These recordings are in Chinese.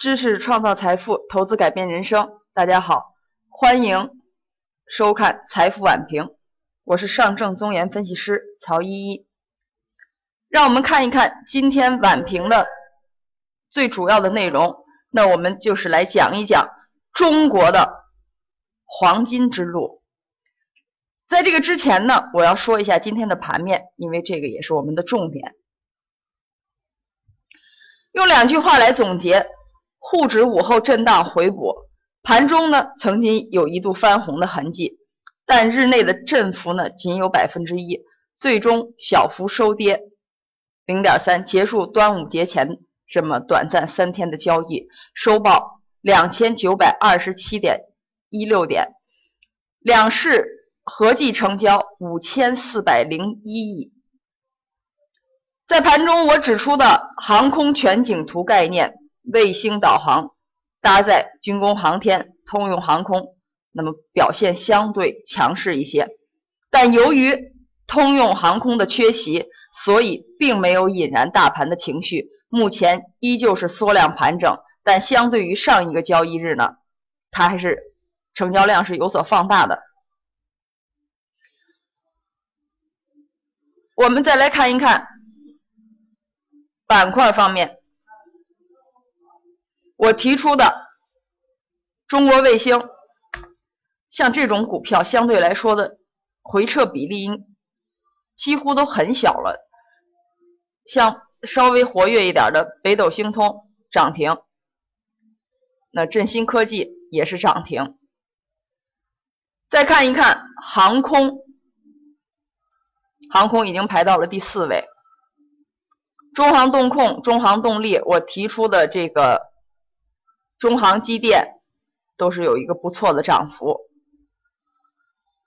知识创造财富，投资改变人生。大家好，欢迎收看《财富晚评》，我是上证综研分析师曹依依。让我们看一看今天晚评的最主要的内容。那我们就是来讲一讲中国的黄金之路。在这个之前呢，我要说一下今天的盘面，因为这个也是我们的重点。用两句话来总结：沪指午后震荡回补，盘中呢曾经有一度翻红的痕迹，但日内的振幅呢仅有百分之一，最终小幅收跌零点三，结束端午节前这么短暂三天的交易，收报两千九百二十七点一六点，两市合计成交五千四百零一亿。在盘中，我指出的航空全景图概念、卫星导航搭载军工航天、通用航空，那么表现相对强势一些。但由于通用航空的缺席，所以并没有引燃大盘的情绪。目前依旧是缩量盘整，但相对于上一个交易日呢，它还是成交量是有所放大的。我们再来看一看。板块方面，我提出的中国卫星，像这种股票相对来说的回撤比例几乎都很小了。像稍微活跃一点的北斗星通涨停，那振兴科技也是涨停。再看一看航空，航空已经排到了第四位。中航动控、中航动力，我提出的这个中航机电都是有一个不错的涨幅。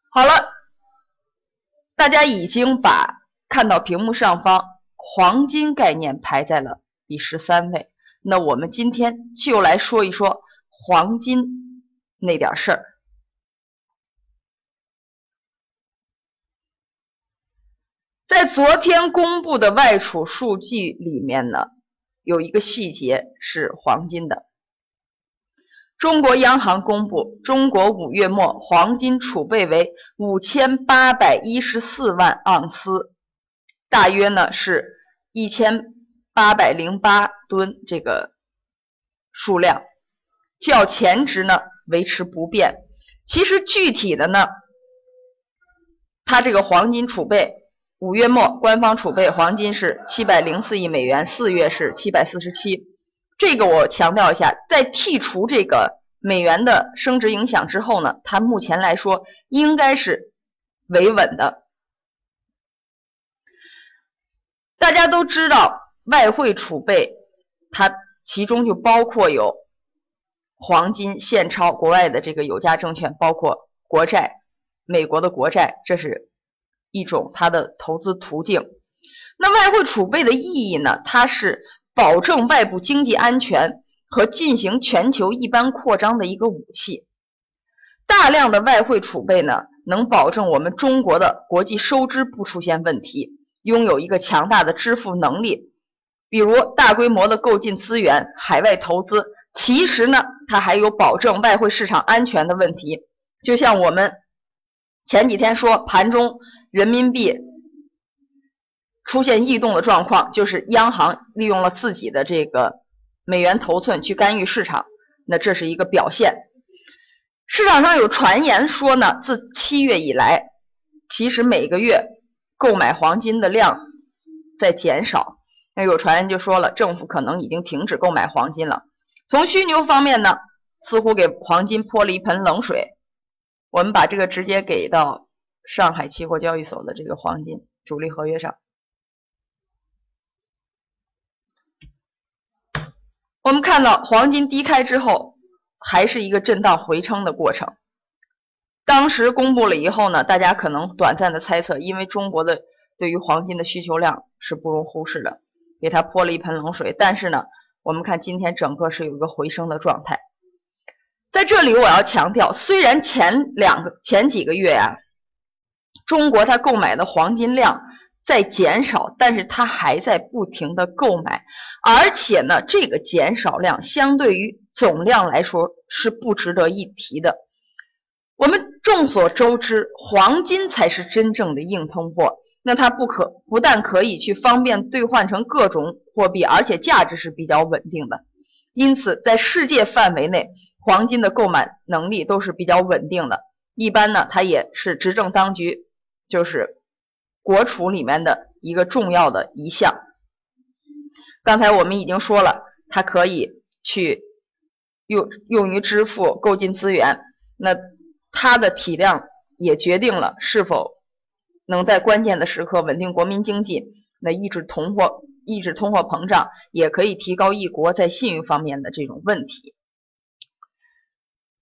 好了，大家已经把看到屏幕上方黄金概念排在了第十三位。那我们今天就来说一说黄金那点事儿。在昨天公布的外储数据里面呢，有一个细节是黄金的。中国央行公布，中国五月末黄金储备为五千八百一十四万盎司，大约呢是一千八百零八吨这个数量，较前值呢维持不变。其实具体的呢，它这个黄金储备。五月末，官方储备黄金是七百零四亿美元，四月是七百四十七。这个我强调一下，在剔除这个美元的升值影响之后呢，它目前来说应该是维稳的。大家都知道，外汇储备它其中就包括有黄金、现钞、国外的这个有价证券，包括国债、美国的国债，这是。一种它的投资途径，那外汇储备的意义呢？它是保证外部经济安全和进行全球一般扩张的一个武器。大量的外汇储备呢，能保证我们中国的国际收支不出现问题，拥有一个强大的支付能力。比如大规模的购进资源、海外投资，其实呢，它还有保证外汇市场安全的问题。就像我们前几天说盘中。人民币出现异动的状况，就是央行利用了自己的这个美元头寸去干预市场，那这是一个表现。市场上有传言说呢，自七月以来，其实每个月购买黄金的量在减少。那有传言就说了，政府可能已经停止购买黄金了。从需求方面呢，似乎给黄金泼了一盆冷水。我们把这个直接给到。上海期货交易所的这个黄金主力合约上，我们看到黄金低开之后，还是一个震荡回撑的过程。当时公布了以后呢，大家可能短暂的猜测，因为中国的对于黄金的需求量是不容忽视的，给它泼了一盆冷水。但是呢，我们看今天整个是有一个回升的状态。在这里我要强调，虽然前两个前几个月呀。中国它购买的黄金量在减少，但是它还在不停的购买，而且呢，这个减少量相对于总量来说是不值得一提的。我们众所周知，黄金才是真正的硬通货。那它不可不但可以去方便兑换成各种货币，而且价值是比较稳定的。因此，在世界范围内，黄金的购买能力都是比较稳定的。一般呢，它也是执政当局就是国储里面的一个重要的一项。刚才我们已经说了，它可以去用用于支付、购进资源。那它的体量也决定了是否能在关键的时刻稳定国民经济，那抑制通货、抑制通货膨胀，也可以提高一国在信用方面的这种问题。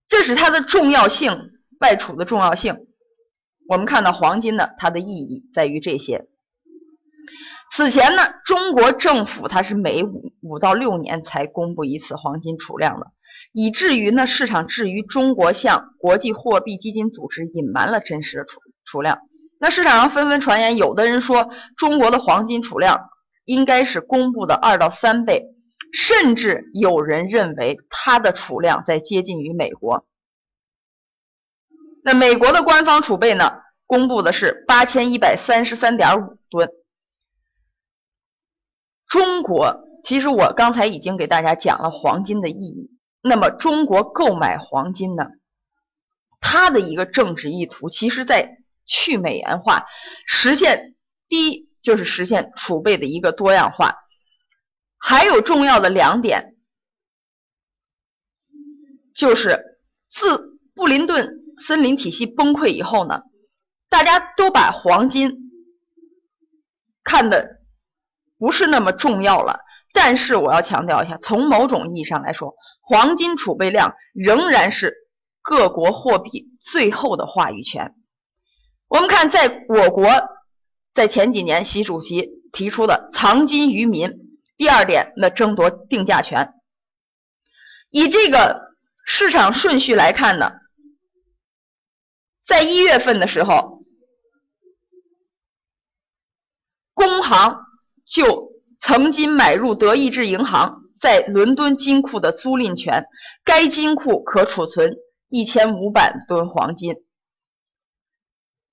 这是它的重要性，外储的重要性。我们看到黄金呢，它的意义在于这些。此前呢，中国政府它是每五五到六年才公布一次黄金储量的。以至于呢，市场至于中国向国际货币基金组织隐瞒了真实的储储量。那市场上纷纷传言，有的人说中国的黄金储量应该是公布的二到三倍，甚至有人认为它的储量在接近于美国。那美国的官方储备呢，公布的是八千一百三十三点五吨。中国其实我刚才已经给大家讲了黄金的意义。那么，中国购买黄金呢？它的一个政治意图，其实在去美元化，实现第一就是实现储备的一个多样化。还有重要的两点，就是自布林顿森林体系崩溃以后呢，大家都把黄金看的不是那么重要了。但是我要强调一下，从某种意义上来说。黄金储备量仍然是各国货币最后的话语权。我们看，在我国，在前几年，习主席提出的“藏金于民”，第二点，那争夺定价权。以这个市场顺序来看呢，在一月份的时候，工行就曾经买入德意志银行。在伦敦金库的租赁权，该金库可储存一千五百吨黄金。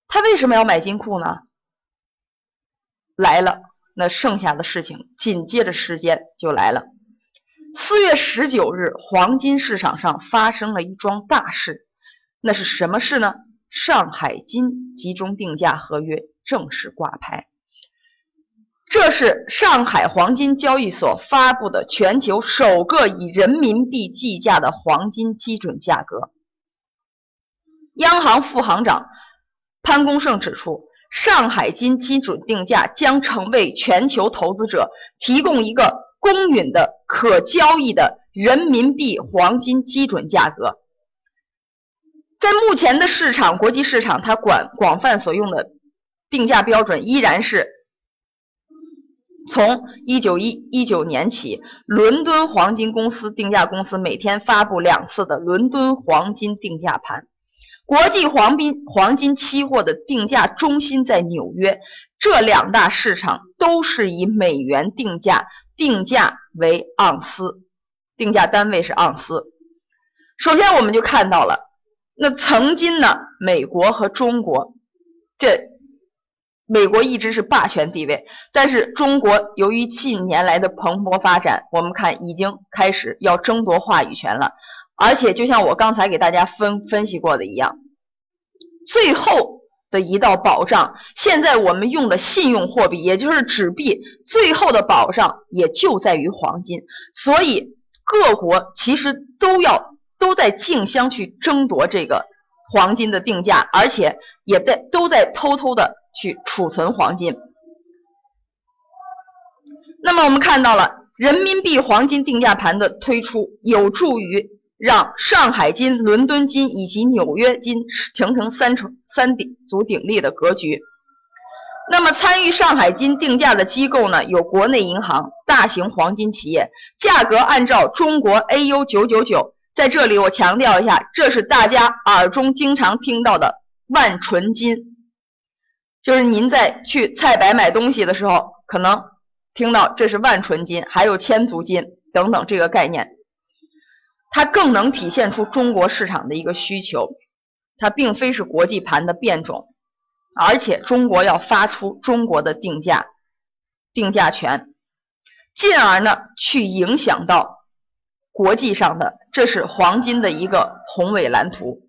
他为什么要买金库呢？来了，那剩下的事情紧接着时间就来了。四月十九日，黄金市场上发生了一桩大事，那是什么事呢？上海金集中定价合约正式挂牌。这是上海黄金交易所发布的全球首个以人民币计价的黄金基准价格。央行副行长潘功胜指出，上海金基准定价将成为全球投资者提供一个公允的、可交易的人民币黄金基准价格。在目前的市场，国际市场，它广广泛所用的定价标准依然是。从一九一一九年起，伦敦黄金公司定价公司每天发布两次的伦敦黄金定价盘。国际黄金黄金期货的定价中心在纽约，这两大市场都是以美元定价，定价为盎司，定价单位是盎司。首先，我们就看到了，那曾经呢，美国和中国这。美国一直是霸权地位，但是中国由于近年来的蓬勃发展，我们看已经开始要争夺话语权了。而且就像我刚才给大家分分析过的一样，最后的一道保障，现在我们用的信用货币，也就是纸币，最后的保障也就在于黄金。所以各国其实都要都在竞相去争夺这个黄金的定价，而且也在都在偷偷的。去储存黄金。那么我们看到了人民币黄金定价盘的推出，有助于让上海金、伦敦金以及纽约金形成三重三顶足鼎立的格局。那么参与上海金定价的机构呢，有国内银行、大型黄金企业，价格按照中国 AU 九九九。在这里我强调一下，这是大家耳中经常听到的万纯金。就是您在去菜百买东西的时候，可能听到这是万纯金，还有千足金等等这个概念，它更能体现出中国市场的一个需求，它并非是国际盘的变种，而且中国要发出中国的定价，定价权，进而呢去影响到国际上的，这是黄金的一个宏伟蓝图。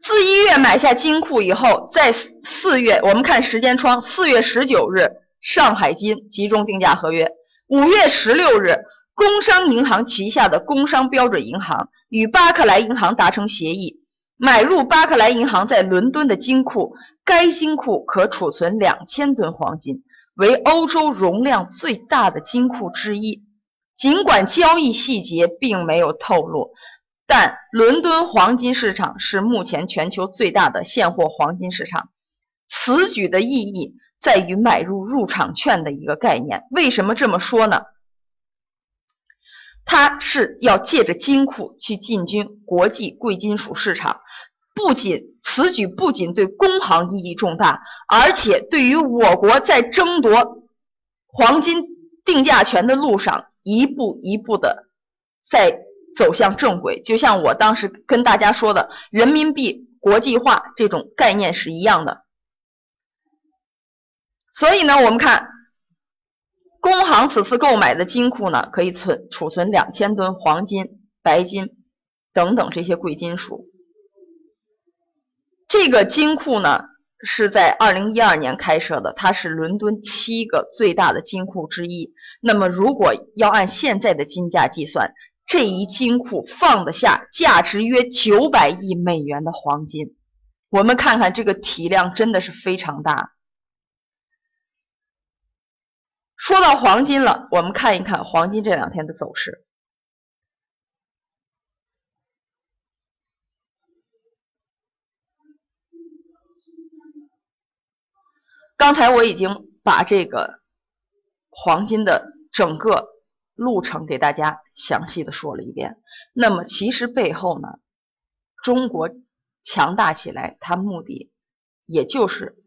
自一月买下金库以后，在四月，我们看时间窗，四月十九日，上海金集中定价合约；五月十六日，工商银行旗下的工商标准银行与巴克莱银行达成协议，买入巴克莱银行在伦敦的金库。该金库可储存两千吨黄金，为欧洲容量最大的金库之一。尽管交易细节并没有透露。但伦敦黄金市场是目前全球最大的现货黄金市场。此举的意义在于买入入场券的一个概念。为什么这么说呢？它是要借着金库去进军国际贵金属市场。不仅此举不仅对工行意义重大，而且对于我国在争夺黄金定价权的路上一步一步的在。走向正轨，就像我当时跟大家说的，人民币国际化这种概念是一样的。所以呢，我们看工行此次购买的金库呢，可以存储存两千吨黄金、白金等等这些贵金属。这个金库呢是在二零一二年开设的，它是伦敦七个最大的金库之一。那么，如果要按现在的金价计算，这一金库放得下价值约九百亿美元的黄金，我们看看这个体量真的是非常大。说到黄金了，我们看一看黄金这两天的走势。刚才我已经把这个黄金的整个。路程给大家详细的说了一遍。那么其实背后呢，中国强大起来，它目的也就是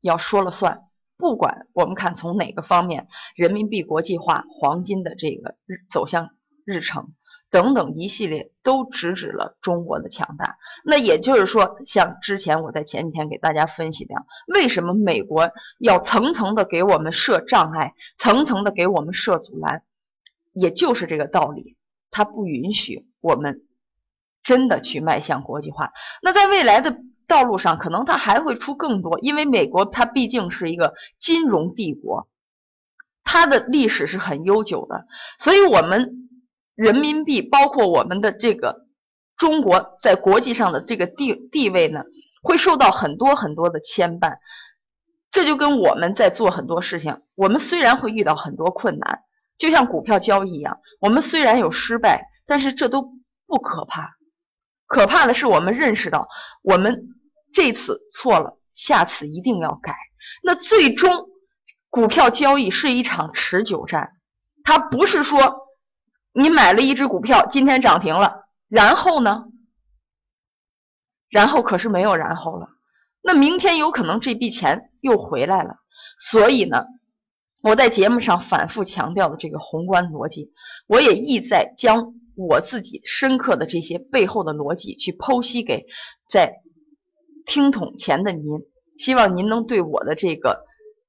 要说了算。不管我们看从哪个方面，人民币国际化、黄金的这个日走向日程等等一系列，都直指了中国的强大。那也就是说，像之前我在前几天给大家分析的，为什么美国要层层的给我们设障碍，层层的给我们设阻拦？也就是这个道理，它不允许我们真的去迈向国际化。那在未来的道路上，可能它还会出更多，因为美国它毕竟是一个金融帝国，它的历史是很悠久的，所以我们人民币包括我们的这个中国在国际上的这个地地位呢，会受到很多很多的牵绊。这就跟我们在做很多事情，我们虽然会遇到很多困难。就像股票交易一样，我们虽然有失败，但是这都不可怕。可怕的是我们认识到，我们这次错了，下次一定要改。那最终，股票交易是一场持久战，它不是说你买了一只股票，今天涨停了，然后呢？然后可是没有然后了。那明天有可能这笔钱又回来了，所以呢？我在节目上反复强调的这个宏观逻辑，我也意在将我自己深刻的这些背后的逻辑去剖析给在听筒前的您，希望您能对我的这个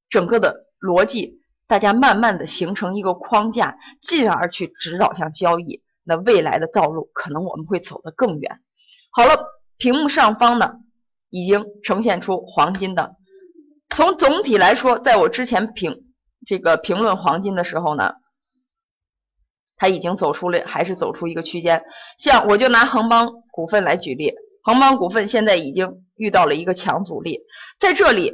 整个的逻辑，大家慢慢的形成一个框架，进而去指导向交易。那未来的道路可能我们会走得更远。好了，屏幕上方呢已经呈现出黄金的，从总体来说，在我之前评。这个评论黄金的时候呢，它已经走出了，还是走出一个区间。像我就拿恒邦股份来举例，恒邦股份现在已经遇到了一个强阻力，在这里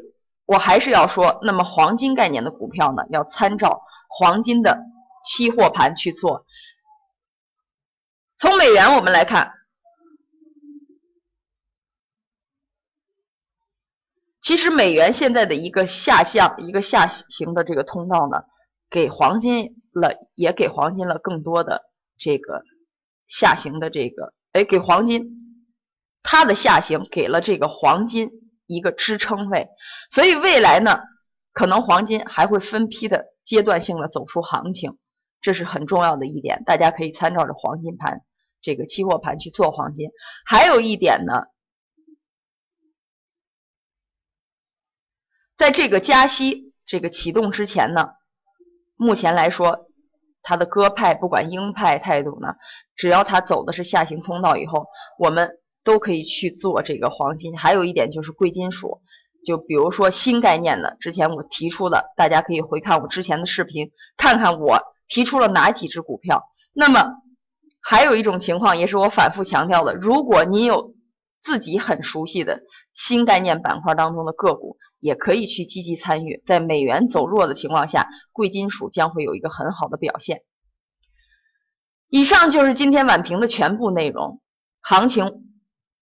我还是要说，那么黄金概念的股票呢，要参照黄金的期货盘去做。从美元我们来看。其实美元现在的一个下降、一个下行的这个通道呢，给黄金了，也给黄金了更多的这个下行的这个，哎，给黄金它的下行给了这个黄金一个支撑位。所以未来呢，可能黄金还会分批的阶段性的走出行情，这是很重要的一点，大家可以参照着黄金盘这个期货盘去做黄金。还有一点呢，在这个加息这个启动之前呢，目前来说。它的鸽派不管鹰派态度呢，只要它走的是下行通道以后，我们都可以去做这个黄金。还有一点就是贵金属，就比如说新概念的，之前我提出的，大家可以回看我之前的视频，看看我提出了哪几只股票。那么还有一种情况，也是我反复强调的，如果你有自己很熟悉的新概念板块当中的个股。也可以去积极参与，在美元走弱的情况下，贵金属将会有一个很好的表现。以上就是今天晚评的全部内容，行情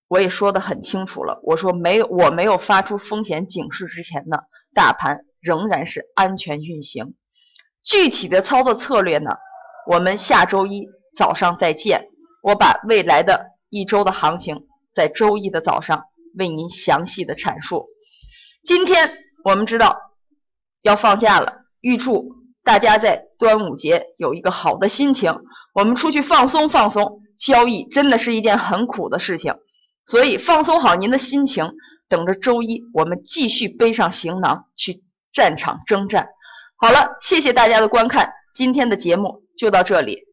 我也说的很清楚了。我说没有，我没有发出风险警示之前呢，大盘仍然是安全运行。具体的操作策略呢，我们下周一早上再见。我把未来的一周的行情在周一的早上为您详细的阐述。今天我们知道要放假了，预祝大家在端午节有一个好的心情。我们出去放松放松，交易真的是一件很苦的事情，所以放松好您的心情，等着周一我们继续背上行囊去战场征战。好了，谢谢大家的观看，今天的节目就到这里。